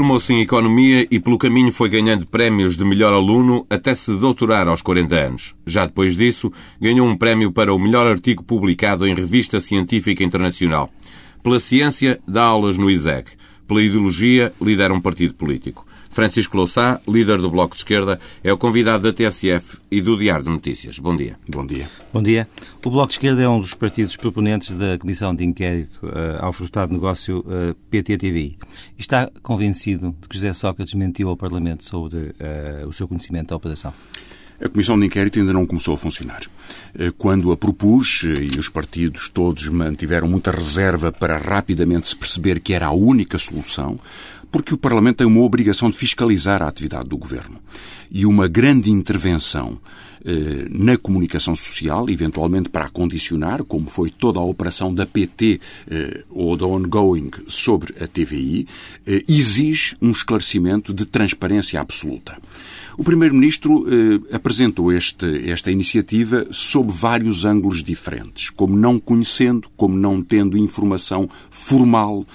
Formou-se em Economia e pelo caminho foi ganhando prémios de melhor aluno até se doutorar aos 40 anos. Já depois disso, ganhou um prémio para o melhor artigo publicado em revista científica internacional. Pela ciência, dá aulas no ISEG. Pela ideologia, lidera um partido político. Francisco Louçá, líder do Bloco de Esquerda, é o convidado da TSF e do Diário de Notícias. Bom dia. Bom dia. Bom dia. O Bloco de Esquerda é um dos partidos proponentes da Comissão de Inquérito uh, ao Frustrado Negócio uh, eh, PT-TVI. Está convencido de que José Sócrates mentiu ao Parlamento sobre uh, o seu conhecimento da operação? A Comissão de Inquérito ainda não começou a funcionar. Quando a propus, e os partidos todos mantiveram muita reserva para rapidamente se perceber que era a única solução, porque o Parlamento tem uma obrigação de fiscalizar a atividade do Governo. E uma grande intervenção eh, na comunicação social, eventualmente para a condicionar, como foi toda a operação da PT eh, ou da ongoing sobre a TVI, eh, exige um esclarecimento de transparência absoluta. O Primeiro-Ministro eh, apresentou este, esta iniciativa sob vários ângulos diferentes, como não conhecendo, como não tendo informação formal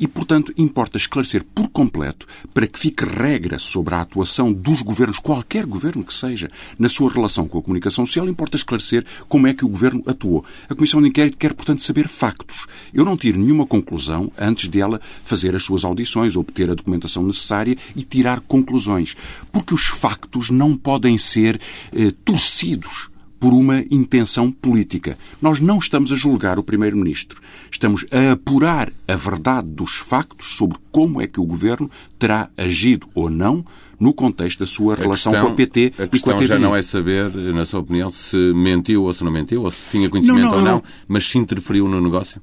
e, portanto, importa esclarecer por completo para que fique regra sobre a atuação dos governos, qualquer governo que seja, na sua relação com a comunicação social, importa esclarecer como é que o governo atuou. A Comissão de Inquérito quer, portanto, saber factos. Eu não tiro nenhuma conclusão antes dela fazer as suas audições, obter a documentação necessária e tirar conclusões. Porque os factos não podem ser eh, torcidos por uma intenção política. Nós não estamos a julgar o Primeiro-Ministro. Estamos a apurar a verdade dos factos sobre como é que o Governo terá agido ou não no contexto da sua relação questão, com a PT a e com a TV. já não é saber, na sua opinião, se mentiu ou se não mentiu, ou se tinha conhecimento não, não, ou não, não, mas se interferiu no negócio?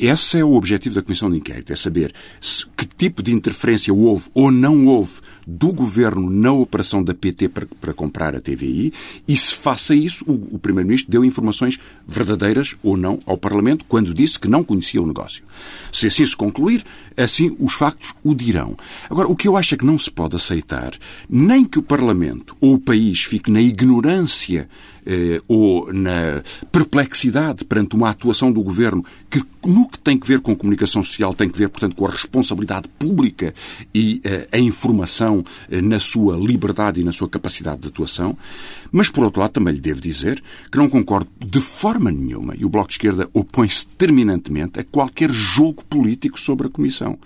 Esse é o objetivo da Comissão de Inquérito, é saber se, que tipo de interferência houve ou não houve do Governo na operação da PT para, para comprar a TVI e se faça isso, o, o Primeiro-Ministro deu informações verdadeiras ou não ao Parlamento quando disse que não conhecia o negócio. Se assim se concluir, assim os factos o dirão. Agora, o que eu acho é que não se pode aceitar nem que o Parlamento ou o país fique na ignorância eh, ou na perplexidade perante uma atuação do Governo que, no que tem que ver com comunicação social, tem que ver, portanto, com a responsabilidade pública e eh, a informação na sua liberdade e na sua capacidade de atuação. Mas, por outro lado, também lhe devo dizer que não concordo de forma nenhuma, e o Bloco de Esquerda opõe-se terminantemente a qualquer jogo político sobre a Comissão.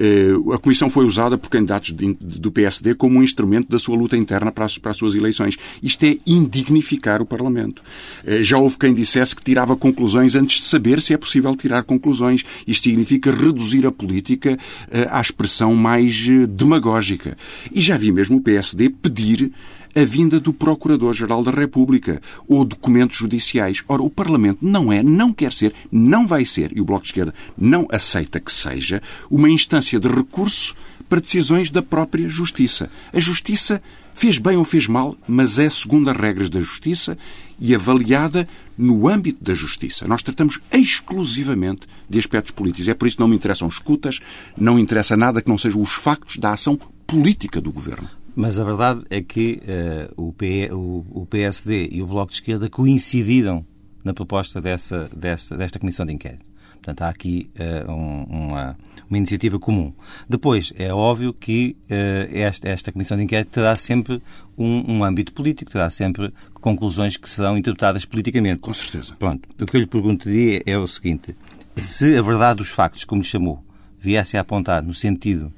Eh, a Comissão foi usada por candidatos do PSD como um instrumento da sua luta interna para as, para as suas eleições. Isto é indignificar o Parlamento. Eh, já houve quem dissesse que tirava conclusões antes de saber se é possível tirar conclusões. Isto significa reduzir a política eh, à expressão mais demagógica. E já vi mesmo o PSD pedir a vinda do Procurador-Geral da República ou documentos judiciais. Ora, o Parlamento não é, não quer ser, não vai ser, e o Bloco de Esquerda não aceita que seja, uma instância de recurso para decisões da própria Justiça. A Justiça fez bem ou fez mal, mas é segundo as regras da Justiça e avaliada no âmbito da Justiça. Nós tratamos exclusivamente de aspectos políticos. É por isso que não me interessam escutas, não interessa nada que não sejam os factos da ação política do Governo. Mas a verdade é que uh, o, P, o, o, PSD e o Bloco de Esquerda coincidiram na proposta dessa, dessa, desta comissão de inquérito. Portanto, há aqui uh, um, uma, uma, iniciativa comum. Depois, é óbvio que uh, esta, esta comissão de inquérito terá sempre um, um, âmbito político, terá sempre conclusões que serão interpretadas politicamente. Com certeza. Pronto. O que eu lhe perguntaria é o seguinte: se a verdade dos factos, como lhe chamou, viesse a apontar no sentido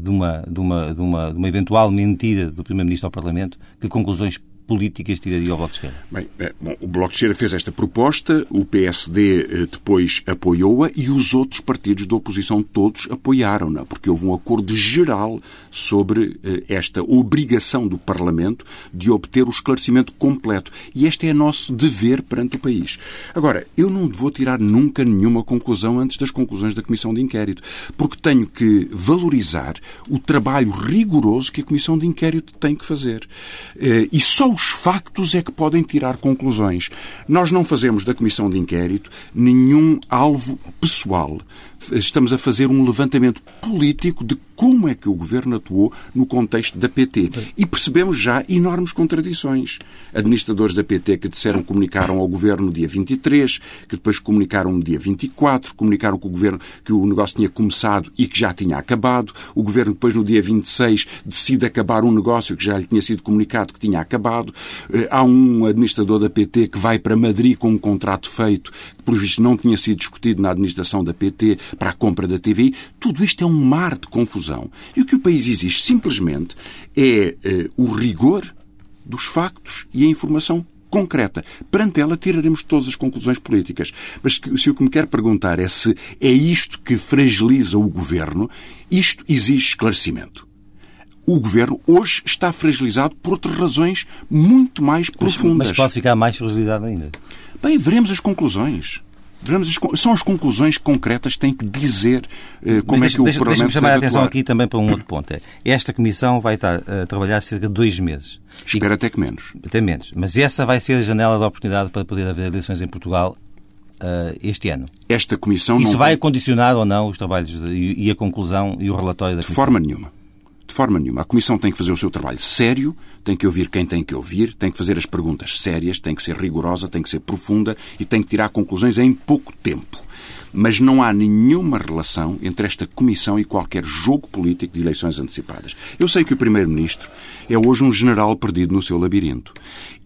de uma, de, uma, de, uma, de uma eventual mentira do Primeiro-Ministro ao Parlamento, que conclusões políticas tiraria o Bloco de Esquerda? Bem, é, bom, o Bloco de Esquerda fez esta proposta, o PSD eh, depois apoiou-a e os outros partidos da oposição todos apoiaram-na, porque houve um acordo geral sobre eh, esta obrigação do Parlamento de obter o esclarecimento completo. E este é nosso dever perante o país. Agora, eu não vou tirar nunca nenhuma conclusão antes das conclusões da Comissão de Inquérito, porque tenho que valorizar o trabalho rigoroso que a Comissão de Inquérito tem que fazer. Eh, e só os factos é que podem tirar conclusões. Nós não fazemos da Comissão de Inquérito nenhum alvo pessoal estamos a fazer um levantamento político de como é que o governo atuou no contexto da PT. E percebemos já enormes contradições. Administradores da PT que disseram que comunicaram ao governo no dia 23, que depois comunicaram no dia 24, comunicaram que o governo que o negócio tinha começado e que já tinha acabado. O governo depois no dia 26 decide acabar um negócio que já lhe tinha sido comunicado que tinha acabado. Eh, há um administrador da PT que vai para Madrid com um contrato feito que, por visto, não tinha sido discutido na administração da PT para a compra da TVI. Tudo isto é um mar de confusão. E o que o país exige simplesmente é eh, o rigor dos factos e a informação concreta. Perante ela tiraremos todas as conclusões políticas. Mas se o que me quer perguntar é se é isto que fragiliza o governo, isto exige esclarecimento. O governo hoje está fragilizado por outras razões muito mais profundas. Mas, mas pode ficar mais fragilizado ainda. Bem, veremos as conclusões. Veremos as, são as conclusões concretas que têm que dizer uh, como deixa, é que o deixa, Parlamento Deixa-me chamar a atenção atuar. aqui também para um outro ponto. É, esta comissão vai estar a trabalhar cerca de dois meses. Espero até que menos. Até menos. Mas essa vai ser a janela de oportunidade para poder haver eleições em Portugal uh, este ano. Esta comissão Isso vai tem... condicionar ou não os trabalhos de, e, a conclusão e o relatório da De comissão? forma nenhuma. De forma nenhuma. A Comissão tem que fazer o seu trabalho sério, tem que ouvir quem tem que ouvir, tem que fazer as perguntas sérias, tem que ser rigorosa, tem que ser profunda e tem que tirar conclusões em pouco tempo. Mas não há nenhuma relação entre esta Comissão e qualquer jogo político de eleições antecipadas. Eu sei que o Primeiro-Ministro é hoje um general perdido no seu labirinto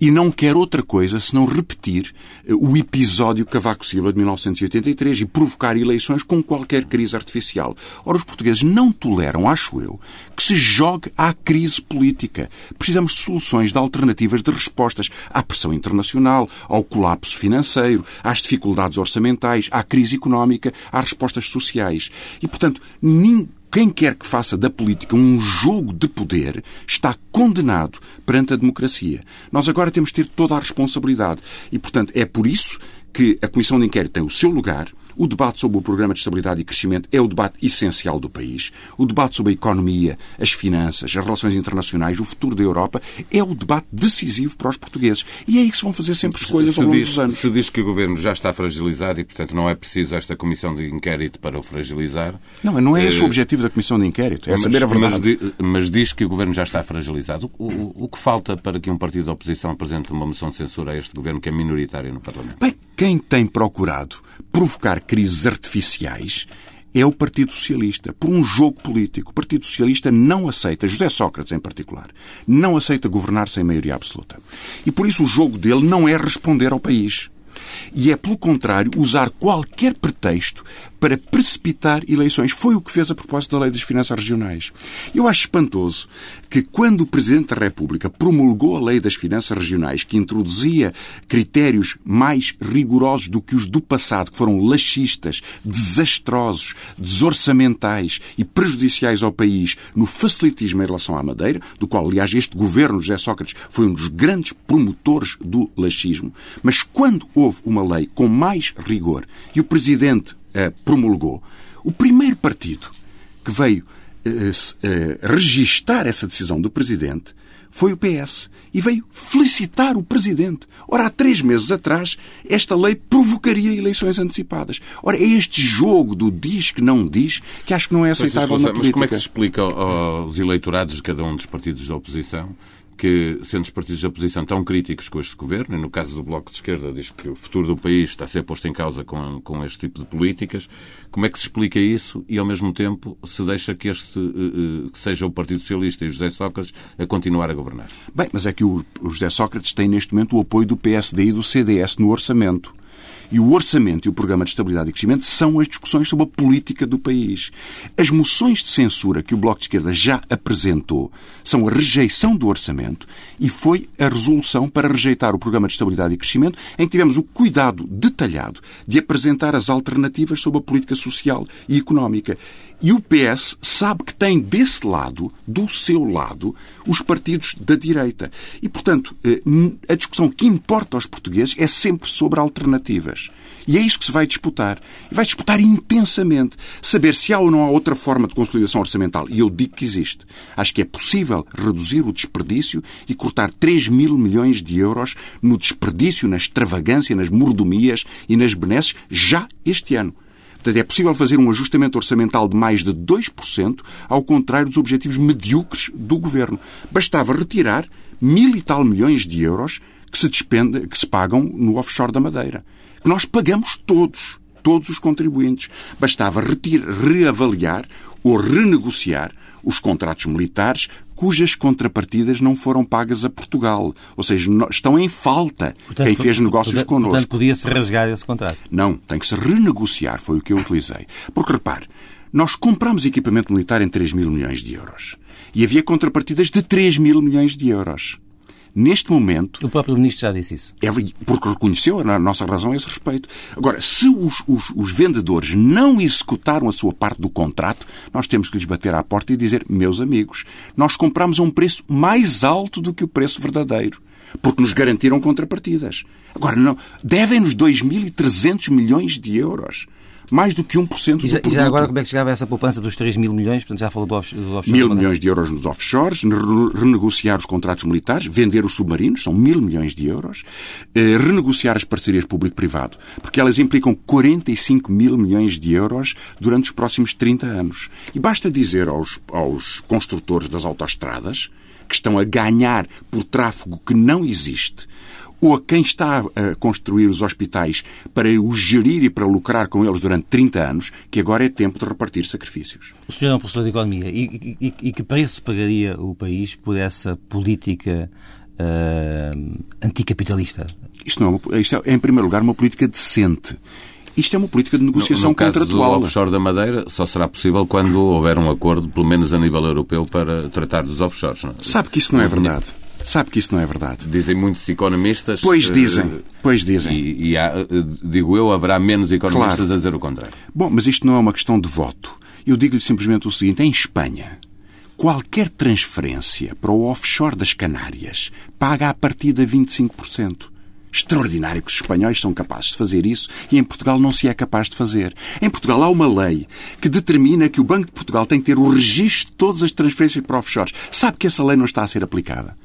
e não quer outra coisa senão repetir eh, o episódio Cavaco Silva de 1983 e provocar eleições com qualquer crise artificial. Ora, os portugueses não toleram, acho eu, que se jogue à crise política. Precisamos de soluções, de alternativas, de respostas à pressão internacional, ao colapso financeiro, às dificuldades orçamentais, à crise económica, às respostas sociais. E, portanto, ninguém quem quer que faça da política um jogo de poder está condenado perante a democracia. Nós agora temos de ter toda a responsabilidade. E, portanto, é por isso que a Comissão de Inquérito tem o seu lugar. O debate sobre o Programa de Estabilidade e Crescimento é o debate essencial do país. O debate sobre a economia, as finanças, as relações internacionais, o futuro da Europa é o debate decisivo para os portugueses. E é aí que se vão fazer sempre escolhas se ao longo diz, dos anos. Se diz que o Governo já está fragilizado e, portanto, não é preciso esta Comissão de Inquérito para o fragilizar. Não, não é esse Eh, o objetivo da Comissão de Inquérito. É mas, saber a verdade. mas mas diz que o Governo já está fragilizado. O, o- o que falta para que um partido da oposição apresente uma moção de censura a este Governo que é minoritário no Parlamento? Bem, quem tem procurado provocar crises artificiais é o Partido Socialista, por um jogo político. O Partido Socialista não aceita, José Sócrates em particular, não aceita governar sem maioria absoluta. E por isso o jogo dele não é responder ao país. E é, pelo contrário, usar qualquer pretexto para precipitar eleições. Foi o que fez a propósito da Lei das Finanças Regionais. Eu acho espantoso que, quando o Presidente da República promulgou a Lei das Finanças Regionais, que introduzia critérios mais rigorosos do que os do passado, que foram laxistas, desastrosos, desorçamentais e prejudiciais ao país no facilitismo em relação à Madeira, do qual, aliás, este governo, José Sócrates, foi um dos grandes promotores do laxismo. Mas quando houve uma lei com mais rigor e o Presidente eh, promulgou, o primeiro partido que veio eh, eh, registar essa decisão do Presidente foi o PS. E veio felicitar o Presidente. Ora, há três meses atrás, esta lei provocaria eleições antecipadas. Ora, é este jogo do diz que não diz que acho que não é aceitável Mas, na mas política. como é que se explica aos eleitorados de cada um dos partidos da oposição que, sendo os partidos da oposição tão críticos com este governo, e no caso do Bloco de Esquerda diz que o futuro do país está a ser posto em causa com, com este tipo de políticas, como é que se explica isso e, ao mesmo tempo, se deixa que este eh, eh, que seja o Partido Socialista e José Sócrates a continuar a governar? Bem, mas é que o o José Sócrates tem neste momento o apoio do PSD e do CDS no orçamento. E o orçamento e o programa de estabilidade e crescimento são as discussões sobre a política do país. As moções de censura que o Bloco de Esquerda já apresentou são a rejeição do orçamento e foi a resolução para rejeitar o programa de estabilidade e crescimento, em que tivemos o cuidado detalhado de apresentar as alternativas sobre a política social e económica. E o PS sabe que tem desse lado, do seu lado, os partidos da direita. E, portanto, eh, a discussão que importa aos portugueses é sempre sobre alternativas. E é isso que se vai disputar. E vai disputar intensamente. Saber se há ou não há outra forma de consolidação orçamental. E eu digo que existe. Acho que é possível reduzir o desperdício e cortar 3 mil milhões de euros no desperdício, na extravagância, nas mordomias e nas benesses já este ano. Portanto, é possível fazer um ajustamento orçamental de mais de 2%, ao contrário dos objetivos medíocres do governo. Bastava retirar mil e tal milhões de euros que se, despende, que se pagam no offshore da Madeira. Que nós pagamos todos, todos os contribuintes. Bastava retirar, reavaliar ou renegociar os contratos militares cujas contrapartidas não foram pagas a Portugal. Ou seja, estão em falta portanto, quem fez negócios portanto, connosco. Portanto, podia-se rasgar esse contrato. Não, tem que se renegociar, foi o que eu utilizei. Porque, repare, nós compramos equipamento militar em 3 mil milhões de euros. E havia contrapartidas de 3 mil milhões de euros. Neste momento. O próprio Ministro já disse isso. É, porque reconheceu a nossa razão a esse respeito. Agora, se os, os, os, vendedores não executaram a sua parte do contrato, nós temos que lhes bater à porta e dizer: meus amigos, nós compramos a um preço mais alto do que o preço verdadeiro. Porque nos garantiram contrapartidas. Agora, não, devem-nos 2.300 milhões de euros mais do que 1% do e já, produto. E já agora como é que chegava essa poupança dos 3 mil milhões? Portanto, já falou do, off, do offshore. Mil milhões de euros nos offshores, renegociar os contratos militares, vender os submarinos, são mil milhões de euros, eh, renegociar as parcerias público-privado, porque elas implicam 45 mil milhões de euros durante os próximos 30 anos. E basta dizer aos, aos construtores das autoestradas que estão a ganhar por tráfego que não existe, ou a quem está a construir os hospitais para os gerir e para lucrar com eles durante 30 anos, que agora é tempo de repartir sacrifícios. O senhor é um professor de Economia. E, e, e que preço pagaria o país por essa política uh, anticapitalista? Isto, não é, uma, isto é, em primeiro lugar, uma política decente. Isto é uma política de negociação no, no caso contratual. Do offshore da Madeira só será possível quando houver um acordo, pelo menos a nível europeu, para tratar dos offshores. Não? É? Sabe que isso não é verdade. Sabe que isso não é verdade. Dizem muitos economistas. Pois dizem, uh, pois dizem. E, e há, eh, digo eu, haverá menos economistas claro. a dizer o contrário. Bom, mas isto não é uma questão de voto. Eu digo-lhe simplesmente o seguinte: em Espanha, qualquer transferência para o offshore das Canárias paga a partir de 25%. Extraordinário que os espanhóis são capazes de fazer isso e em Portugal não se é capaz de fazer. Em Portugal há uma lei que determina que o Banco de Portugal tem que ter o registro de todas as transferências para offshores. Sabe que essa lei não está a ser aplicada.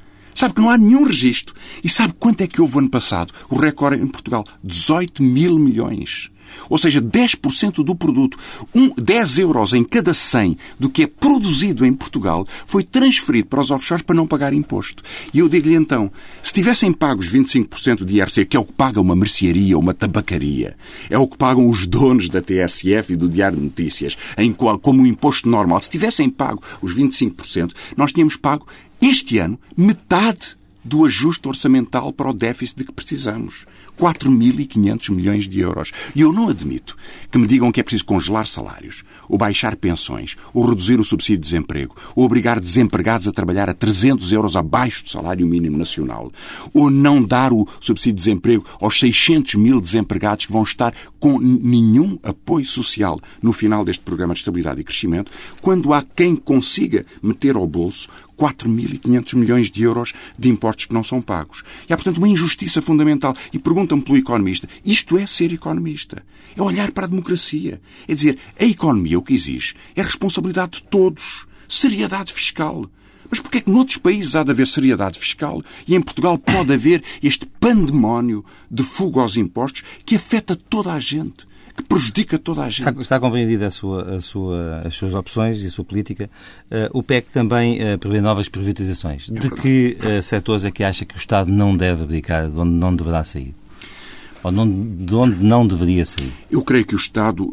Sabe que não há nenhum registro. E sabe quanto é que houve ano passado? O recorde em Portugal: 18 mil milhões. Ou seja, 10% do produto, um, 10 euros em cada 100 do que é produzido em Portugal, foi transferido para os offshores para não pagar imposto. E eu digo-lhe então, se tivessem pagos 25% de IRC, que é o que paga uma mercearia ou uma tabacaria, é o que pagam os donos da TSF e do Diário de Notícias, em qual, como um imposto normal, se tivessem pago os 25%, nós tínhamos pago este ano, metade do ajuste orçamental para o déficit de que precisamos. 4.500 milhões de euros. E eu não admito que me digam que é preciso congelar salários, ou baixar pensões, ou reduzir o subsídio de desemprego, ou obrigar desempregados a trabalhar a 300 euros abaixo do salário mínimo nacional, ou não dar o subsídio de desemprego aos 600 mil desempregados que vão estar com nenhum apoio social no final deste programa de estabilidade e crescimento, quando há quem consiga meter ao bolso 4.500 milhões de euros de impostos que não são pagos. E há, portanto, uma injustiça fundamental. E perguntam-me pelo economista. Isto é ser economista. É olhar para a democracia. É dizer, a economia o que exige é responsabilidade de todos. Seriedade fiscal. Mas porquê é que noutros países há de haver seriedade fiscal e em Portugal pode haver este pandemónio de fuga aos impostos que afeta toda a gente? Que prejudica toda a gente. Está, está compreendida a sua, a sua, as suas opções e a sua política. Uh, o PEC também uh, prevê novas privatizações. É de que uh, setores é que acha que o Estado não deve abdicar, de onde não deverá sair? Ou não, de onde não deveria sair? Eu creio que o Estado,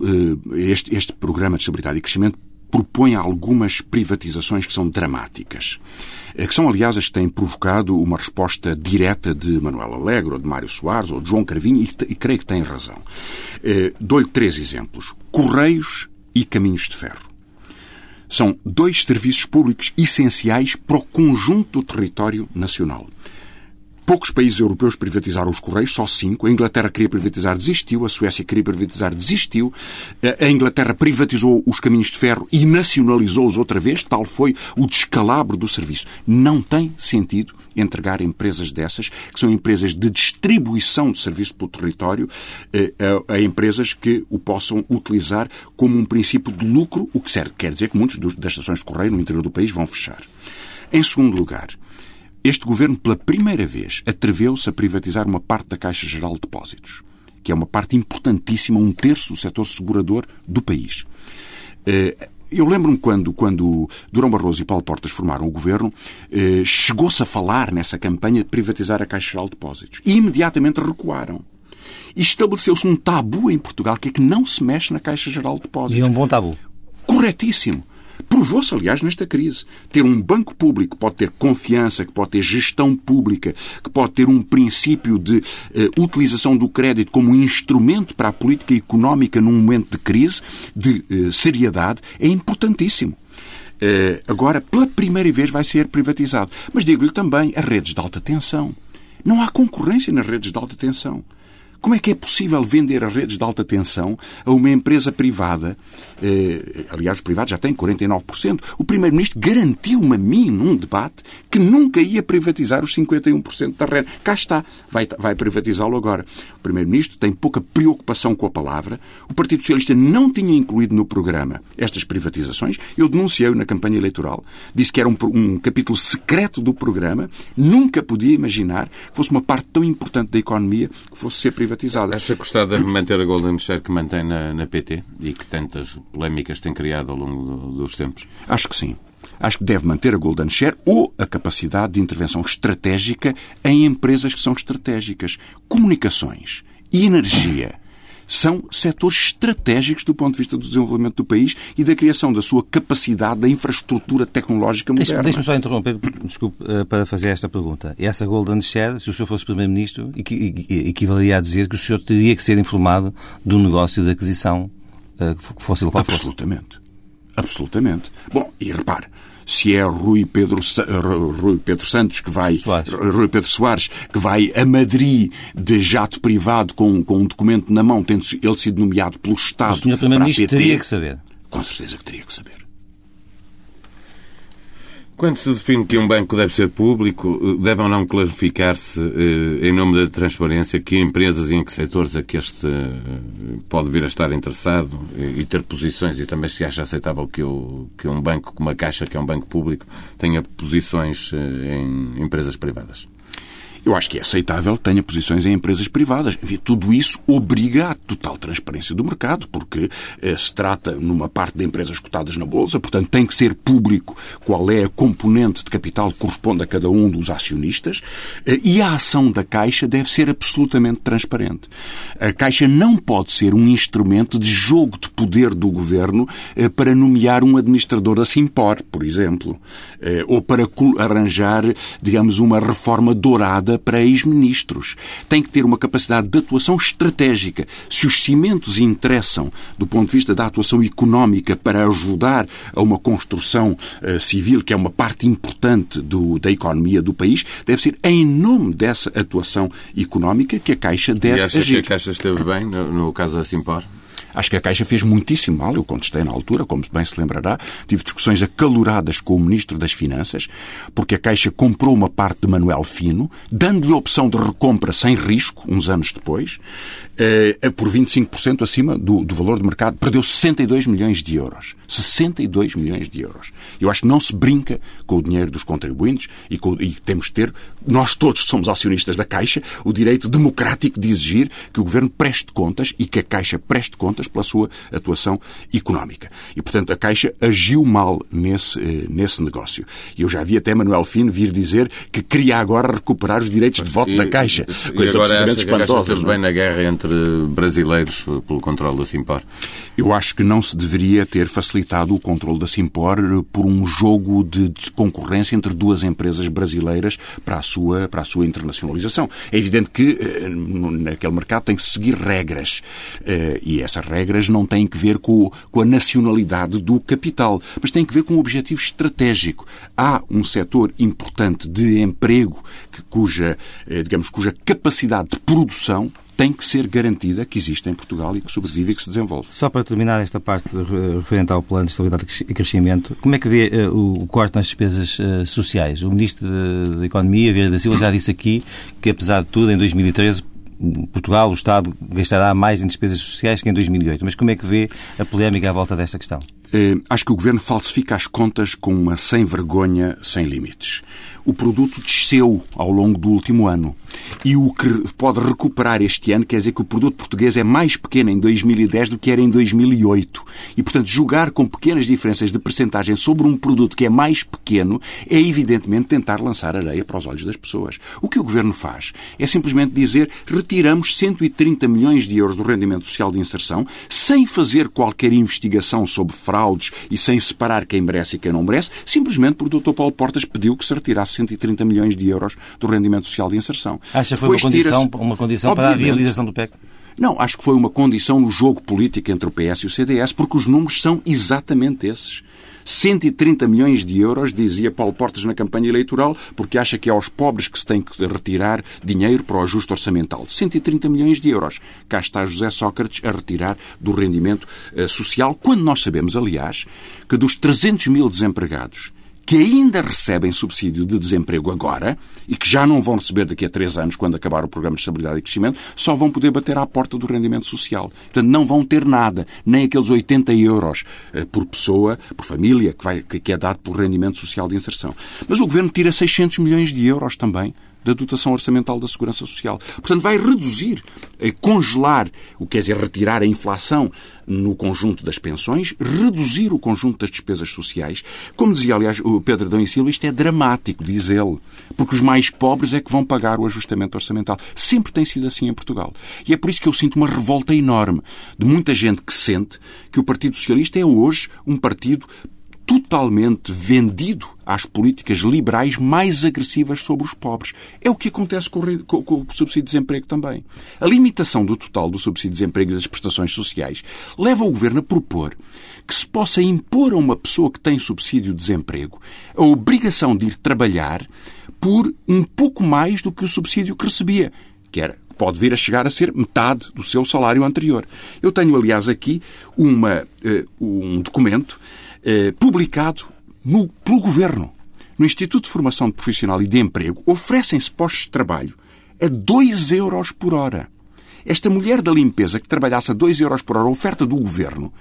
este, este programa de estabilidade e crescimento, propõe algumas privatizações que são dramáticas. Eh, que são, aliás, as que têm provocado uma resposta direta de Manuel Alegre, ou de Mário Soares, ou de João Carvinho, e, e creio que têm razão. Eh, dou-lhe três exemplos. Correios e Caminhos de Ferro. São dois serviços públicos essenciais para o conjunto do território nacional. Poucos países europeus privatizaram os Correios, só cinco. A Inglaterra queria privatizar, desistiu. A Suécia queria privatizar, desistiu. A Inglaterra privatizou os caminhos de ferro e nacionalizou-os outra vez. Tal foi o descalabro do serviço. Não tem sentido entregar empresas dessas, que são empresas de distribuição de serviço pelo território, eh, a empresas que o possam utilizar como um princípio de lucro, o que quer dizer que muitas das estações de correio no interior do país vão fechar. Em segundo lugar, este governo, pela primeira vez, atreveu-se a privatizar uma parte da Caixa Geral de Depósitos. que é uma parte importantíssima, um terço do setor segurador do país. Eh, eu lembro-me quando, quando Durão Barroso e Paulo Portas formaram o governo, eh, chegou-se a falar nessa campanha de privatizar a Caixa Geral de Depósitos. E imediatamente recuaram. E estabeleceu-se um tabu em Portugal que é que não se mexe na Caixa Geral de Depósitos. E é um bom tabu. Corretíssimo. Provou-se, aliás, nesta crise. Ter um banco público que pode ter confiança, que pode ter gestão pública, que pode ter um princípio de uh, utilização do crédito como instrumento para a política económica num momento de crise, de uh, seriedade, é importantíssimo. Uh, agora, pela primeira vez, vai ser privatizado. Mas digo-lhe também as redes de alta tensão. Não há concorrência nas redes de alta tensão. Como é que é possível vender as redes de alta tensão a uma empresa privada? Eh, aliás, os privados já têm 49%. O Primeiro-Ministro garantiu-me a mim, num debate, que nunca ia privatizar os 51% da rede. Cá está. Vai, vai privatizá-lo agora. O Primeiro-Ministro tem pouca preocupação com a palavra. O Partido Socialista não tinha incluído no programa estas privatizações. Eu denunciei-o na campanha eleitoral. Disse que era um, um capítulo secreto do programa. Nunca podia imaginar que fosse uma parte tão importante da economia que fosse ser privatizada privatizada. Acha de manter a Golden Share que mantém na, na PT e que tantas polémicas tem criado ao longo do, dos tempos? Acho que sim. Acho que deve manter a Golden Share ou a capacidade de intervenção estratégica em empresas que são estratégicas. Comunicações, energia, são setores estratégicos do ponto de vista do desenvolvimento do país e da criação da sua capacidade da infraestrutura tecnológica moderna. Deixe-me só interromper, desculpe, eh, para fazer esta pergunta. Essa Golden Share, se o senhor fosse Primeiro-Ministro, equivaleria a dizer que o senhor teria que ser informado do negócio de aquisição eh, que fosse ele Absolutamente. Absolutamente. Bom, e repare, se é Rui Pedro, Rui Pedro Santos que vai, Soares. Rui Pedro Soares, que vai a Madrid de jato privado com, com um documento na mão, tendo ele sido nomeado pelo Estado. O Sr. Primeiro-Ministro teria que saber. Com certeza que teria que saber. Quando se define que um banco deve ser público, deve ou não clarificar-se, eh, em nome da transparência, que empresas e em que setores é que este eh, pode vir a estar interessado e ter posições, e também se acha aceitável que, que um banco, como a Caixa, que é um banco público, tenha posições eh, em empresas privadas? Eu acho que é aceitável que tenha posições em empresas privadas. Tudo isso obriga à total transparência do mercado, porque eh, se trata numa parte de empresas cotadas na Bolsa, portanto tem que ser público qual é a componente de capital que corresponde a cada um dos acionistas, eh, e a ação da Caixa deve ser absolutamente transparente. A Caixa não pode ser um instrumento de jogo de poder do governo eh, para nomear um administrador a Simpor, por exemplo, ou para arranjar, digamos, uma reforma dourada para ex-ministros. Tem que ter uma capacidade de atuação estratégica. Se os cimentos interessam do ponto de vista da atuação económica para ajudar a uma construção uh, civil, que é uma parte importante do, da economia do país, deve ser em nome dessa atuação económica que a Caixa deve e acha agir. que a Caixa esteve bem no, no caso da Simpor? Acho que a Caixa fez muitíssimo mal, eu contestei na altura, como bem se lembrará. Tive discussões acaloradas com o Ministro das Finanças, porque a Caixa comprou uma parte de Manuel Fino, dando-lhe a opção de recompra sem risco, uns anos depois, eh, por 25% acima do, do valor de mercado. Perdeu 62 milhões de euros. 62 milhões de euros. Eu acho que não se brinca com o dinheiro dos contribuintes e, com, e temos de ter, nós todos somos acionistas da Caixa, o direito democrático de exigir que o Governo preste contas e que a Caixa preste contas pela sua atuação económica. E, portanto, a Caixa agiu mal nesse, eh, nesse negócio. E eu já vi até Manuel Fino vir dizer que queria agora recuperar os direitos de voto e, da Caixa. E coisa agora acha que a Caixa esteve bem na guerra entre brasileiros pelo controle da Simpor? Eu acho que não se deveria ter facilitado o controle da Simpor por um jogo de concorrência entre duas empresas brasileiras para a sua, para a sua internacionalização. É evidente que eh, naquele mercado tem que seguir regras. Eh, e essas regras não têm que ver com, com a nacionalidade do capital, mas têm que ver com um objetivo estratégico. Há um setor importante de emprego que, cuja, eh, digamos, cuja capacidade de produção tem que ser garantida que existe em Portugal e que sobrevive e que se desenvolve. Só para terminar esta parte referente ao plano de estabilidade e crescimento, como é que vê uh, o corte nas despesas uh, sociais? O Ministro da Economia, Vieira da Silva, já disse aqui que, apesar de tudo, em 2013 Portugal, o Estado, gastará mais em despesas sociais que em 2008. Mas como é que vê a polémica à volta desta questão? Eh, acho que o governo falsifica as contas com uma sem vergonha, sem limites. O produto desceu ao longo do último ano. E o que pode recuperar este ano quer dizer que o produto português é mais pequeno em 2010 do que era em 2008. E, portanto, jogar com pequenas diferenças de percentagem sobre um produto que é mais pequeno é, evidentemente, tentar lançar areia para os olhos das pessoas. O que o governo faz é simplesmente dizer retiramos 130 milhões de euros do rendimento social de inserção sem fazer qualquer investigação sobre fraudes e sem separar quem merece e quem não merece, simplesmente porque o Dr. Paulo Portas pediu que se retirasse 130 milhões de euros do rendimento social de inserção. Acha que foi uma condição, uma condição para a realização do PEC? Não, acho que foi uma condição no jogo político entre o PS e o CDS, porque os números são exatamente esses. 130 milhões de euros, dizia Paulo Portas na campanha eleitoral, porque acha que é aos pobres que se tem que retirar dinheiro para o ajuste orçamental. 130 milhões de euros. Cá está José Sócrates a retirar do rendimento eh, social, quando nós sabemos, aliás, que dos 300 mil desempregados que ainda recebem subsídio de desemprego agora e que já não vão receber daqui a três anos, quando acabar o Programa de Estabilidade e Crescimento, só vão poder bater à porta do rendimento social. Portanto, não vão ter nada, nem aqueles 80 euros eh, por pessoa, por família, que, vai, que é dado pelo rendimento social de inserção. Mas o Governo tira 600 milhões de euros também da dotação orçamental da Segurança Social. Portanto, vai reduzir, eh, congelar, o que quer dizer retirar a inflação no conjunto das pensões, reduzir o conjunto das despesas sociais. Como dizia, aliás, o Pedro Dão e Silva, isto é dramático, diz ele, porque os mais pobres é que vão pagar o ajustamento orçamental. Sempre tem sido assim em Portugal. E é por isso que eu sinto uma revolta enorme de muita gente que sente que o Partido Socialista é hoje um partido totalmente vendido às políticas liberais mais agressivas sobre os pobres. É o que acontece com o, subsídio de desemprego também. A limitação do total do subsídio de desemprego e das prestações sociais leva o Governo a propor que se possa impor a uma pessoa que tem subsídio de desemprego a obrigação de ir trabalhar por um pouco mais do que o subsídio que recebia, que era pode vir a chegar a ser metade do seu salário anterior. Eu tenho, aliás, aqui uma, uh, um documento eh, publicado no, pelo Governo. No Instituto de Formação Profissional e de Emprego, oferecem-se postos de trabalho a 2 euros por hora. Esta mulher da limpeza que trabalhasse a 2 euros por hora, oferta do Governo,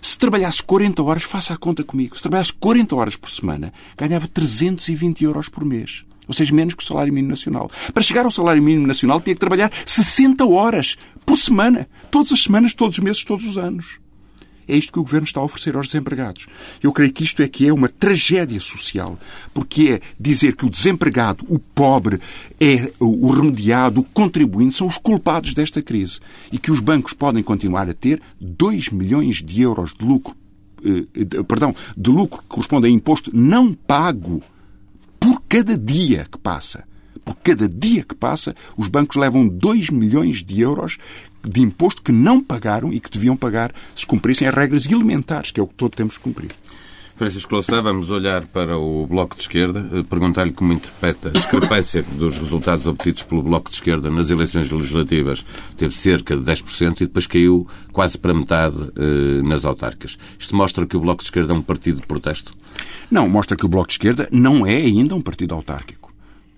se trabalhasse 40 horas, faça a conta comigo, se trabalhasse 40 horas por semana, ganhava 320 euros por mês. Ou seja, menos que o salário mínimo nacional. Para chegar ao salário mínimo nacional, tinha que trabalhar 60 horas por semana. Todas as semanas, todos os meses, todos os anos. É isto que o Governo está a oferecer aos desempregados. Eu creio que isto é que é uma tragédia social, porque é dizer que o desempregado, o pobre, é o remediado, o contribuinte, são os culpados desta crise e que os bancos podem continuar a ter 2 milhões de euros de lucro, eh, perdão, de lucro que corresponde a imposto não pago por cada dia que passa. Por cada dia que passa, os bancos levam 2 milhões de euros de imposto que não pagaram e que deviam pagar se cumprissem as regras elementares, que é o que todos temos que cumprir. Francisco Louçã, vamos olhar para o Bloco de Esquerda, eh, perguntar-lhe como interpreta a discrepância dos resultados obtidos pelo Bloco de Esquerda nas eleições legislativas. Teve cerca de 10% e depois caiu quase para metade eh, nas autárquicas. Isto mostra que o Bloco de Esquerda é um partido de protesto? Não, mostra que o Bloco de Esquerda não é ainda um partido autárquico.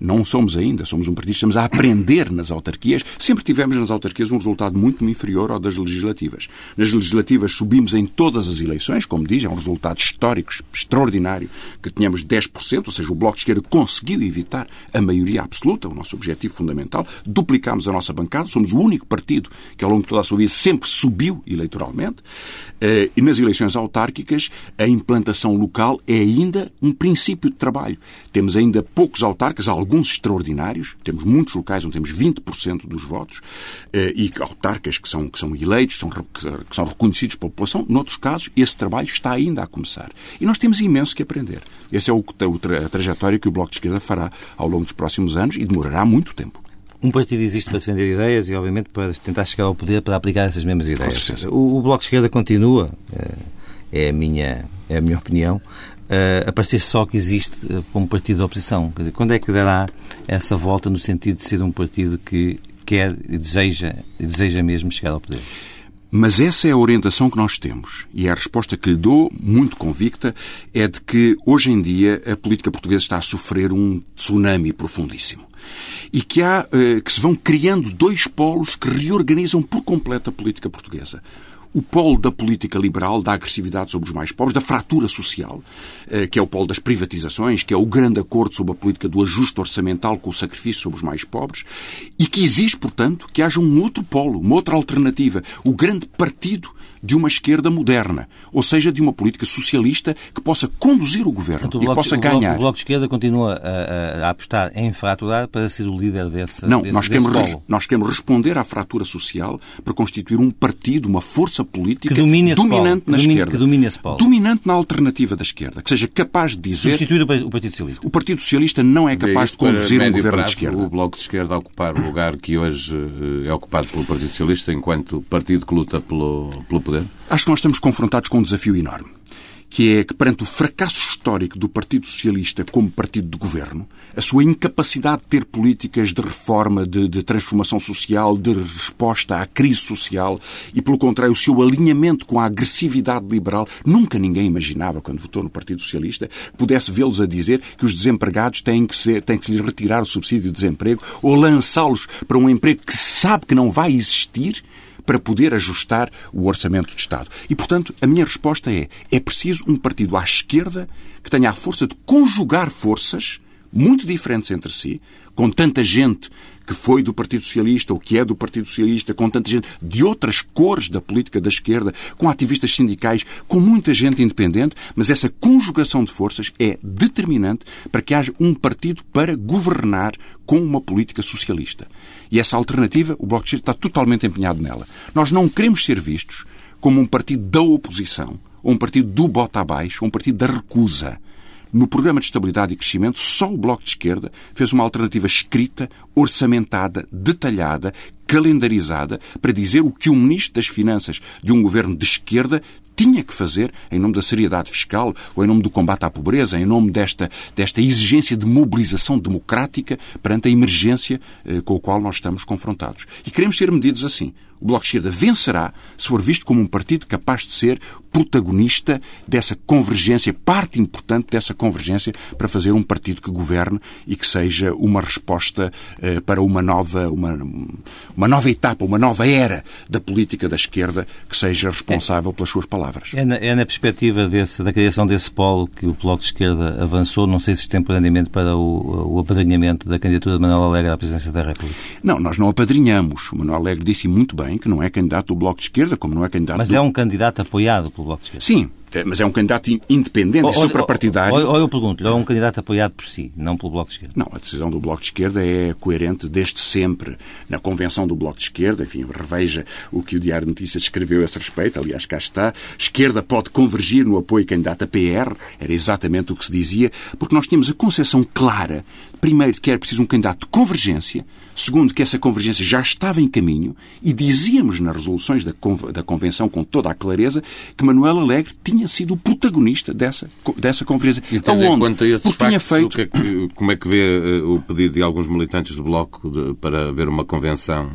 Não somos ainda, somos um partido, estamos a aprender nas autarquias. Sempre tivemos nas autarquias um resultado muito inferior ao das legislativas. Nas legislativas subimos em todas as eleições, como diz, é um resultado histórico, extraordinário, que tínhamos 10%, ou seja, o Bloco de Esquerda conseguiu evitar a maioria absoluta, o nosso objetivo fundamental. Duplicámos a nossa bancada, somos o único partido que ao longo de toda a sua vida sempre subiu eleitoralmente. Eh, e nas eleições autárquicas, a implantação local é ainda um princípio de trabalho. Temos ainda poucos autarcas, alguns extraordinários, temos muitos locais onde temos 20% dos votos, eh, e autarcas que são, que são eleitos, são, que são reconhecidos pela população. Noutros casos, esse trabalho está ainda a começar. E nós temos imenso que aprender. Essa é a trajetória que o Bloco de Esquerda fará ao longo dos próximos anos e demorará muito tempo. Um partido existe para defender ideias e, obviamente, para tentar chegar ao poder para aplicar essas mesmas ideias. O, o, Bloco de Esquerda continua, eh, é a minha, é a minha opinião, uh, a parecer só que existe como partido de oposição. Dizer, quando é que dará essa volta no sentido de ser um partido que quer e deseja, deseja mesmo chegar ao poder? Mas essa é a orientação que nós temos. E a resposta que lhe dou, muito convicta, é de que hoje em dia a política portuguesa está a sofrer um tsunami profundíssimo. E que, há, que se vão criando dois polos que reorganizam por completo a política portuguesa. O polo da política liberal, da agressividade sobre os mais pobres, da fratura social, eh, que é o polo das privatizações, que é o grande acordo sobre a política do ajuste orçamental com o sacrifício sobre os mais pobres, e que exige, portanto, que haja um outro polo, uma outra alternativa, o grande partido de uma esquerda moderna, ou seja, de uma política socialista que possa conduzir o governo Portanto, o e bloco, possa o bloco, ganhar. O Bloco de Esquerda continua a, a, a apostar em fraturar para ser o líder desse, Não, desse, nós, desse queremos, polo. nós queremos responder à fratura social para constituir um partido, uma força política Que domine esse dominante polo, na que domine- esquerda. que domine esse polo. Dominante na alternativa da esquerda, que seja capaz de dizer Substituir o, pa- o Partido Socialista. o Partido Socialista não é capaz de Para conduzir um governo prazo, de esquerda. O Bloco de Esquerda ocupar o lugar que hoje eh, é ocupado pelo Partido Socialista enquanto partido que luta pelo, pelo poder? Acho que nós estamos confrontados com um desafio enorme, que é que perante o fracasso histórico do Partido Socialista como partido de governo, a sua incapacidade de ter políticas de reforma, de, de transformação social, de resposta à crise social e, pelo contrário, o seu alinhamento com a agressividade liberal, nunca ninguém imaginava, quando votou no Partido Socialista, pudesse vê-los a dizer que os desempregados têm que, ser, têm que lhes retirar o subsídio de desemprego ou lançá-los para um emprego que sabe que não vai existir para poder ajustar o orçamento de Estado. E, portanto, a minha resposta é: é preciso um partido à esquerda que tenha a força de conjugar forças muito diferentes entre si, com tanta gente que foi do Partido Socialista ou que é do Partido Socialista, com tanta gente de outras cores da política da esquerda, com ativistas sindicais, com muita gente independente, mas essa conjugação de forças é determinante para que haja um partido para governar com uma política socialista. E essa alternativa, o Bloco de Esquerda está totalmente empenhado nela. Nós não queremos ser vistos como um partido da oposição, ou um partido do bota abaixo, ou um partido da recusa. No programa de estabilidade e crescimento, só o Bloco de Esquerda fez uma alternativa escrita, orçamentada, detalhada, calendarizada, para dizer o que o Ministro das Finanças de um governo de esquerda tinha que fazer em nome da seriedade fiscal ou em nome do combate à pobreza, em nome desta, desta exigência de mobilização democrática perante a emergência eh, com a qual nós estamos confrontados. E queremos ser medidos assim. O Bloco de Esquerda vencerá se for visto como um partido capaz de ser protagonista dessa convergência, parte importante dessa convergência para fazer um partido que governe e que seja uma resposta eh, para uma nova, uma, uma nova etapa, uma nova era da política da esquerda que seja responsável pelas suas palavras. É na, é na perspectiva desse, da criação desse polo que o Bloco de Esquerda avançou, não sei se extemporaneamente para o, o apadrinhamento da candidatura de Manuel Alegre à presidência da República. Não, nós não apadrinhamos. O Manuel Alegre disse muito bem que não é candidato do Bloco de Esquerda, como não é candidato Mas do... é um candidato apoiado pelo Bloco de Esquerda. Sim, mas é um candidato in- independente e suprapartidário. Ou, ou eu pergunto-lhe, é um candidato apoiado por si, não pelo Bloco de Esquerda? Não, a decisão do Bloco de Esquerda é coerente desde sempre. Na convenção do Bloco de Esquerda, enfim, reveja o que o Diário de Notícias escreveu a esse respeito, aliás, cá está. Esquerda pode convergir no apoio candidato a PR, era exatamente o que se dizia, porque nós tínhamos a concepção clara, primeiro, que era preciso um candidato de convergência, segundo, que essa convergência já estava em caminho, e dizíamos nas resoluções da, da convenção com toda a clareza que Manuel Alegre tinha sido o protagonista dessa, dessa convergência. E em Aonde? conta esses Porque tinha factos, feito o que é que- como é que vê eh, o pedido de alguns militantes do Bloco de- para haver uma convenção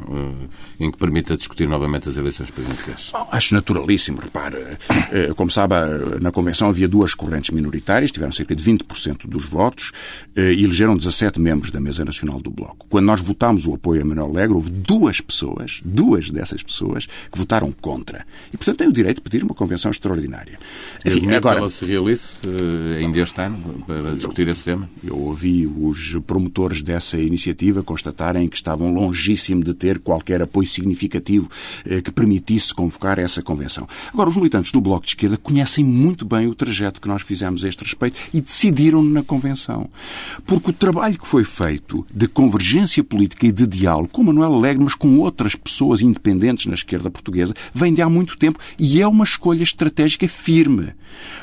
eh, em que permita discutir novamente as eleições presidenciais? Bom, Acho naturalíssimo, repara. eh, Como sabe, na Convenção havia duas correntes minoritárias, tiveram cerca de 20% dos votos eh, e elegeram 17 membros da Mesa Nacional do Bloco. Quando nós votámos o apoio a Manuel Alegre, houve duas pessoas, duas dessas pessoas, que votaram contra. E, portanto, têm o direito de pedir uma convenção extraordinária. Enfim, que agora, ela se realize eh, ainda este ano para discutir esse tema? Eu ouvi os promotores dessa iniciativa constatarem que estavam longíssimo de ter qualquer apoio significativo eh, que permitisse convocar essa convenção. Agora, os militantes do Bloco de Esquerda conhecem muito bem o trajeto que nós fizemos a este respeito e decidiram na convenção. Porque o trabalho que foi feito de convergência política e de diálogo com Manuel Alegre, mas com outras pessoas independentes na esquerda portuguesa, vem de há muito tempo e é uma escolha estratégica firme.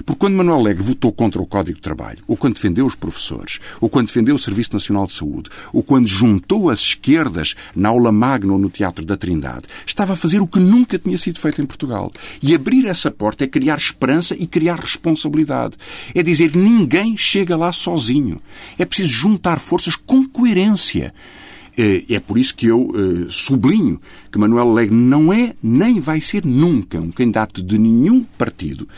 Porque quando Manuel Alegre votou contra o Código de Trabalho, ou quando defendeu os professores, ou quando defendeu o Serviço Nacional de Saúde, ou quando juntou as esquerdas na aula magna ou no Teatro da Trindade, estava a fazer o que nunca tinha sido feito em Portugal. E abrir essa porta é criar esperança e criar responsabilidade. É dizer, ninguém chega lá sozinho. É preciso juntar forças com coerência. eh, é por isso que eu eh, sublinho que Manuel Alegre não é nem vai ser nunca um candidato de nenhum partido,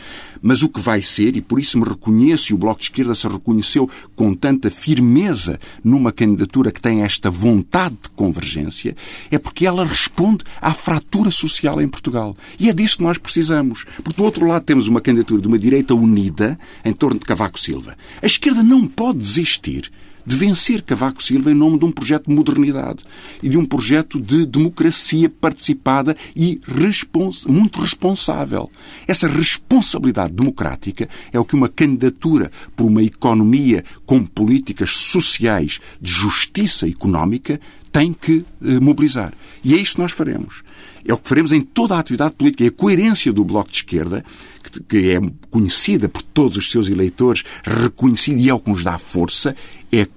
mas o que vai ser, e por isso me reconheço, e o Bloco de Esquerda se reconheceu com tanta firmeza numa candidatura que tem esta vontade de convergência, é porque ela responde à fratura social em Portugal. E é disso que nós precisamos. Porque do outro lado temos uma candidatura de uma direita unida em torno de Cavaco Silva. A esquerda não pode desistir de vencer Cavaco Silva em nome de um projeto de modernidade e de um projeto de democracia participada e respons muito responsável. Essa responsabilidade democrática é o que uma candidatura por uma economia com políticas sociais de justiça económica tem que eh, mobilizar. E é isso que nós faremos. É o que faremos em toda a atividade política. E a coerência do Bloco de Esquerda, que é conhecida por todos os seus eleitores, reconhecida e é o que nos dá força, é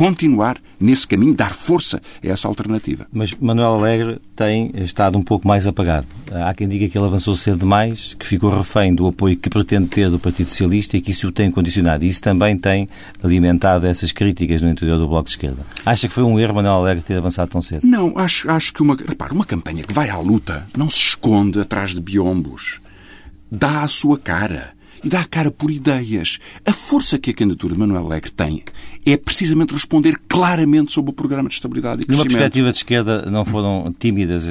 continuar nesse caminho, dar força a essa alternativa. Mas Manuel Alegre tem estado um pouco mais apagado. Há quem diga que ele avançou cedo demais, que ficou refém do apoio que pretende ter do Partido Socialista e que isso o tem condicionado. E isso também tem alimentado essas críticas no interior do Bloco de Esquerda. Acha que foi um erro Manuel Alegre ter avançado tão cedo? Não, acho, acho que uma, repara, uma campanha que vai à luta não se esconde atrás de biombos. Dá a sua cara e dá a cara por ideias. A força que a candidatura de Manuel Alegre tem é precisamente responder claramente sobre o programa de estabilidade e crescimento. Numa perspectiva de esquerda, não foram tímidas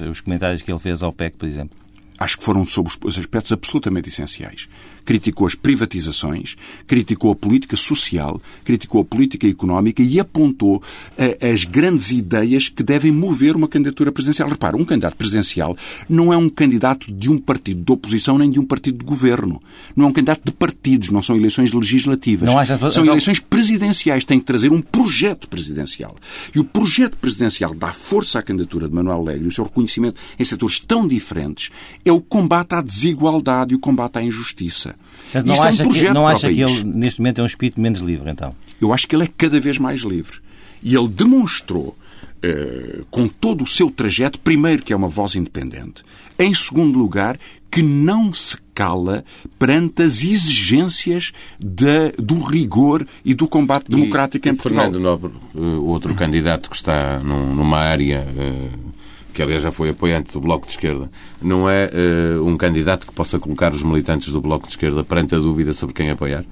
os comentários que ele fez ao PEC, por exemplo? Acho que foram sobre os aspectos absolutamente essenciais criticou as privatizações, criticou a política social, criticou a política económica e apontou uh, as grandes ideias que devem mover uma candidatura presidencial. Repara, um candidato presidencial não é um candidato de um partido de oposição nem de um partido de governo. Não é um candidato de partidos, não são eleições legislativas. Não acha... São eleições presidenciais, tem que trazer um projeto presidencial. E o projeto presidencial dá força à candidatura de Manuel Alegre e o seu reconhecimento em setores tão diferentes é o combate à desigualdade e o combate à injustiça. Não Isto acha, é um que, não acha que ele, neste momento, é um espírito menos livre, então? Eu acho que ele é cada vez mais livre. E ele demonstrou, eh, com todo o seu trajeto, primeiro, que é uma voz independente. Em segundo lugar, que não se cala perante as exigências de, do rigor e do combate democrático e, em Portugal. Fernando Nobre, eh, outro candidato que está numa área eh, que aliás já foi apoiante do Bloco de Esquerda, não é uh, um candidato que possa colocar os militantes do Bloco de Esquerda perante a dúvida sobre quem apoiar?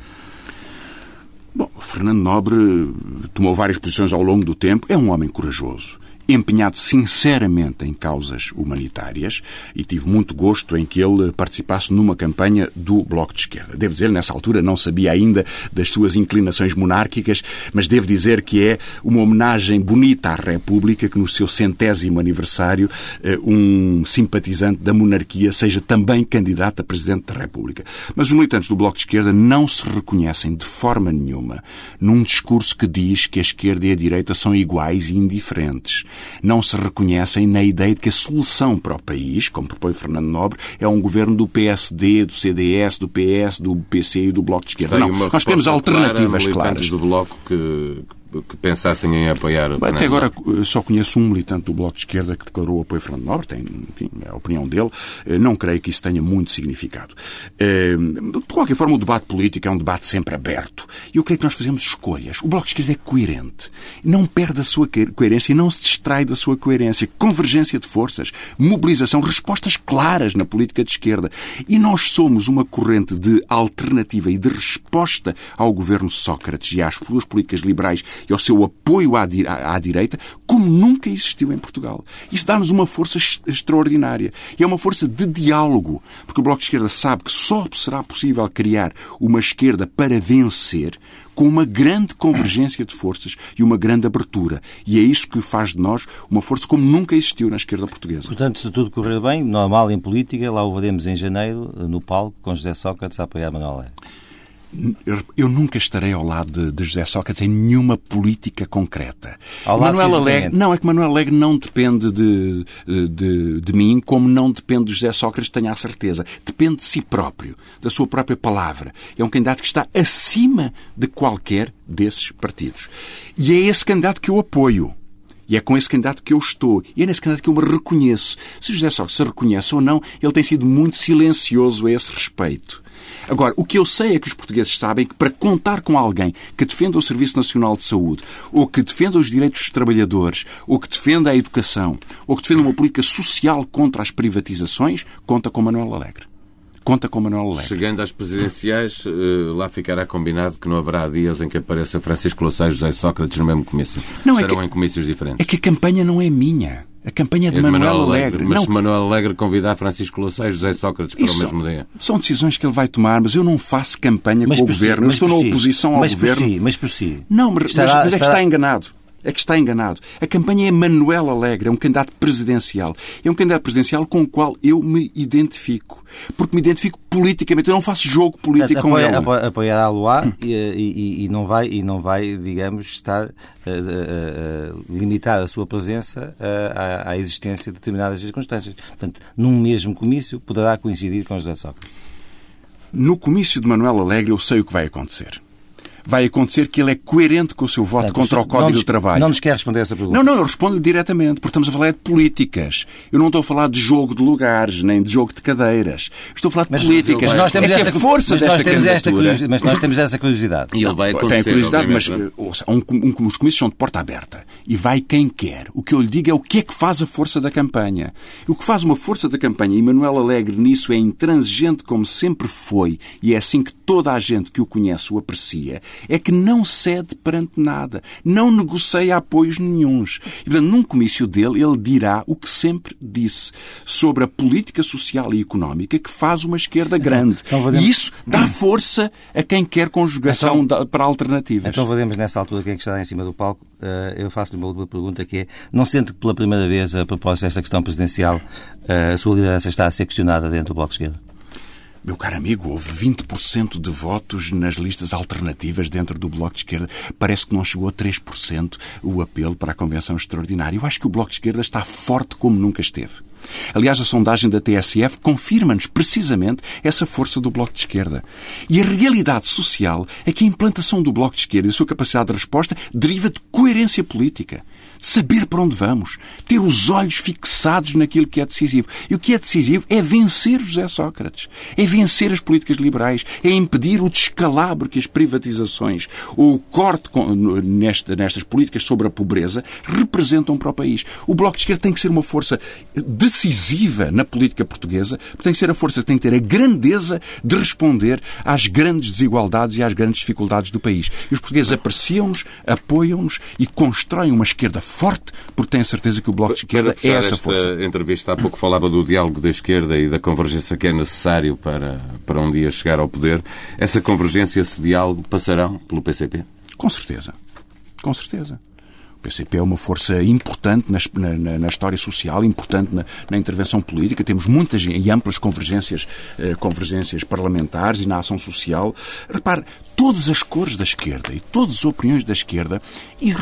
Bom, Fernando Nobre tomou várias posições ao longo do tempo, é um homem corajoso empenhado sinceramente em causas humanitárias e tive muito gosto em que ele participasse numa campanha do Bloco de Esquerda. Devo dizer, nessa altura não sabia ainda das suas inclinações monárquicas, mas devo dizer que é uma homenagem bonita à República que no seu centésimo aniversário eh, um simpatizante da monarquia seja também candidato a Presidente da República. Mas os militantes do Bloco de Esquerda não se reconhecem de forma nenhuma num discurso que diz que a esquerda e a direita são iguais e indiferentes não se reconhecem na ideia de que a solução para o país, como propõe Fernando Nobre, é um governo do PSD, do CDS, do PS, do PC e do Bloco de Esquerda. Não, nós queremos alternativas clara, claras. do Bloco que que pensassem em apoiar Bem, Até agora eh, só conheço um militante do Bloco de Esquerda que declarou apoio a Fernando Nobre, tem enfim, é a opinião dele. Eh, não creio que isso tenha muito significado. Eh, de qualquer forma, o debate político é um debate sempre aberto. E eu creio que nós fazemos escolhas. O Bloco de Esquerda é coerente. Não perde a sua coerência e não se distrai da sua coerência. Convergência de forças, mobilização, respostas claras na política de esquerda. E nós somos uma corrente de alternativa e de resposta ao governo Sócrates e às suas políticas liberais e ao seu apoio à, à, à direita, como nunca existiu em Portugal. Isso dá-nos uma força extraordinária. E é uma força de diálogo, porque o Bloco de Esquerda sabe que só será possível criar uma esquerda para vencer com uma grande convergência de forças e uma grande abertura. E é isso que faz de nós uma força como nunca existiu na esquerda portuguesa. Portanto, se tudo correr bem, normal em política, lá o veremos em janeiro, no palco, com José Sócrates a apoiar Manuel Alegre. Eu nunca estarei ao lado de, de José Sócrates em nenhuma política concreta. Ao Manuel Alegre, não, é que Manuel Alegre não depende de, de, de mim, como não depende de José Sócrates, tenha a certeza. Depende de si próprio, da sua própria palavra. É um candidato que está acima de qualquer desses partidos. E é esse candidato que eu apoio. E é com esse candidato que eu estou. E é nesse candidato que eu me reconheço. Se José Sócrates se reconhece ou não, ele tem sido muito silencioso a esse respeito. Agora, o que eu sei é que os portugueses sabem que para contar com alguém que defenda o Serviço Nacional de Saúde, ou que defenda os direitos dos trabalhadores, ou que defenda a educação, ou que defenda uma política social contra as privatizações, conta com Manuel Alegre conta com Manuel Alegre. Chegando às presidenciais, eh, lá ficará combinado que não haverá dias em que apareça Francisco Louçã e José Sócrates no mesmo comício. Não, Estarão é que, em comícios diferentes. É que a campanha não é minha. A campanha é de, é de Manuel, Manuel Alegre. Alegre. Mas não. se Manuel Alegre convidar Francisco Louçã e José Sócrates para Isso o mesmo dia. São decisões que ele vai tomar, mas eu não faço campanha mas com o governo. Si, eu estou na oposição ao mas governo. Por si, mas por si. Não, mas, estará, mas é que está enganado é que está enganado. A campanha é Manuel Alegre, é um candidato presidencial. É um candidato presidencial com o qual eu me identifico. Porque me identifico politicamente. Eu não faço jogo político apoia, com ele. Apoia, apoiar a Loa hum. e, e, e, não vai, e não vai, digamos, estar a limitar a sua presença à, à existência de determinadas circunstâncias. Portanto, num mesmo comício, poderá coincidir com José Sócrates. No comício de Manuel Alegre, eu sei o que vai acontecer vai acontecer que ele é coerente com o seu voto contra o Código do Trabalho. Não nos quer responder essa pergunta. Não, não, eu respondo-lhe diretamente, porque estamos a falar de políticas. Eu não estou a falar de jogo de lugares, nem de jogo de cadeiras. Estou a falar de mas, políticas. Mas nós temos é esta, a força desta candidatura... mas nós temos essa curiosidade. E ele vai acontecer, Tem curiosidade, mas é? ouça, um, um, os comícios são de porta aberta. E vai quem quer. O que eu lhe digo é o que é que faz a força da campanha. O que faz uma força da campanha, e Manuel Alegre nisso é intransigente como sempre foi, e é assim que toda a gente que o conhece o aprecia, é que não cede perante nada, não negocia apoios nenhuns. E, portanto, num comício dele, ele dirá o que sempre disse sobre a política social e económica que faz uma esquerda então, grande. Então, então, e isso dá força a quem quer conjugação então, para alternativas. Então, veremos nessa altura quem é está em cima do palco. Eh, eu faço-lhe uma última pergunta que é, não sente que pela primeira vez, a propósito desta questão presidencial, eh, a sua liderança está a ser questionada dentro do Bloco de Esquerda? Meu caro amigo, houve 20% de votos nas listas alternativas dentro do Bloco de Esquerda. Parece que não chegou a 3% o apelo para a Convenção Extraordinária. Eu acho que o Bloco de Esquerda está forte como nunca esteve. Aliás, a sondagem da TSF confirma-nos precisamente essa força do Bloco de Esquerda. E a realidade social é que a implantação do Bloco de Esquerda e a sua capacidade de resposta deriva de coerência política de saber para onde vamos, ter os olhos fixados naquilo que é decisivo. E o que é decisivo é vencer José Sócrates, é vencer as políticas liberais, é impedir o descalabro que as privatizações ou o corte nestas políticas sobre a pobreza representam para o país. O Bloco de Esquerda tem que ser uma força decisiva na política portuguesa, tem que ser a força que tem que ter a grandeza de responder às grandes desigualdades e às grandes dificuldades do país. E os portugueses apreciam-nos, apoiam-nos e constroem uma esquerda forte, porque tenho a certeza que o Bloco de Esquerda é essa força. entrevista, há pouco falava do diálogo da esquerda e da convergência que é necessário para, para um dia chegar ao poder. Essa convergência, esse diálogo, passarão pelo PCP? Com certeza. Com certeza. PCP é uma força importante na, na, na história social, importante na, na, intervenção política. Temos muitas e amplas convergências, eh, convergências parlamentares e na ação social. Repare, todas as cores da esquerda e todas as opiniões da esquerda, e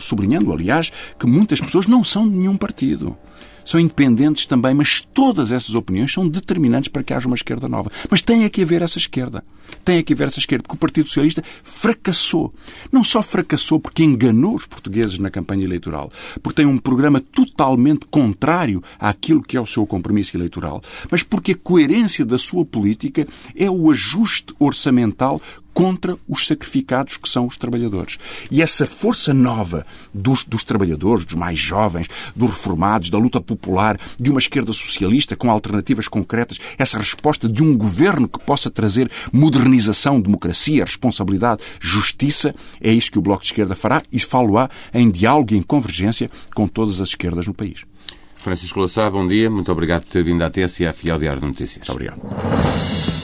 sublinhando, aliás, que muitas pessoas não são de nenhum partido são independentes também, mas todas essas opiniões são determinantes para que haja uma esquerda nova. Mas tem que haver essa esquerda. Tem que haver essa esquerda, porque o Partido Socialista fracassou. Não só fracassou porque enganou os portugueses na campanha eleitoral, porque tem um programa totalmente contrário àquilo que é o seu compromisso eleitoral, mas porque a coerência da sua política é o ajuste orçamental contra os sacrificados que são os trabalhadores. E essa força nova dos, dos, trabalhadores, dos mais jovens, dos reformados, da luta popular, de uma esquerda socialista com alternativas concretas, essa resposta de um governo que possa trazer modernização, democracia, responsabilidade, justiça, é isso que o Bloco de Esquerda fará e falo-á em diálogo e em convergência com todas as esquerdas no país. Francisco Lassá, bom dia. Muito obrigado por ter vindo à TSF e ao Diário de Notícias. Muito obrigado.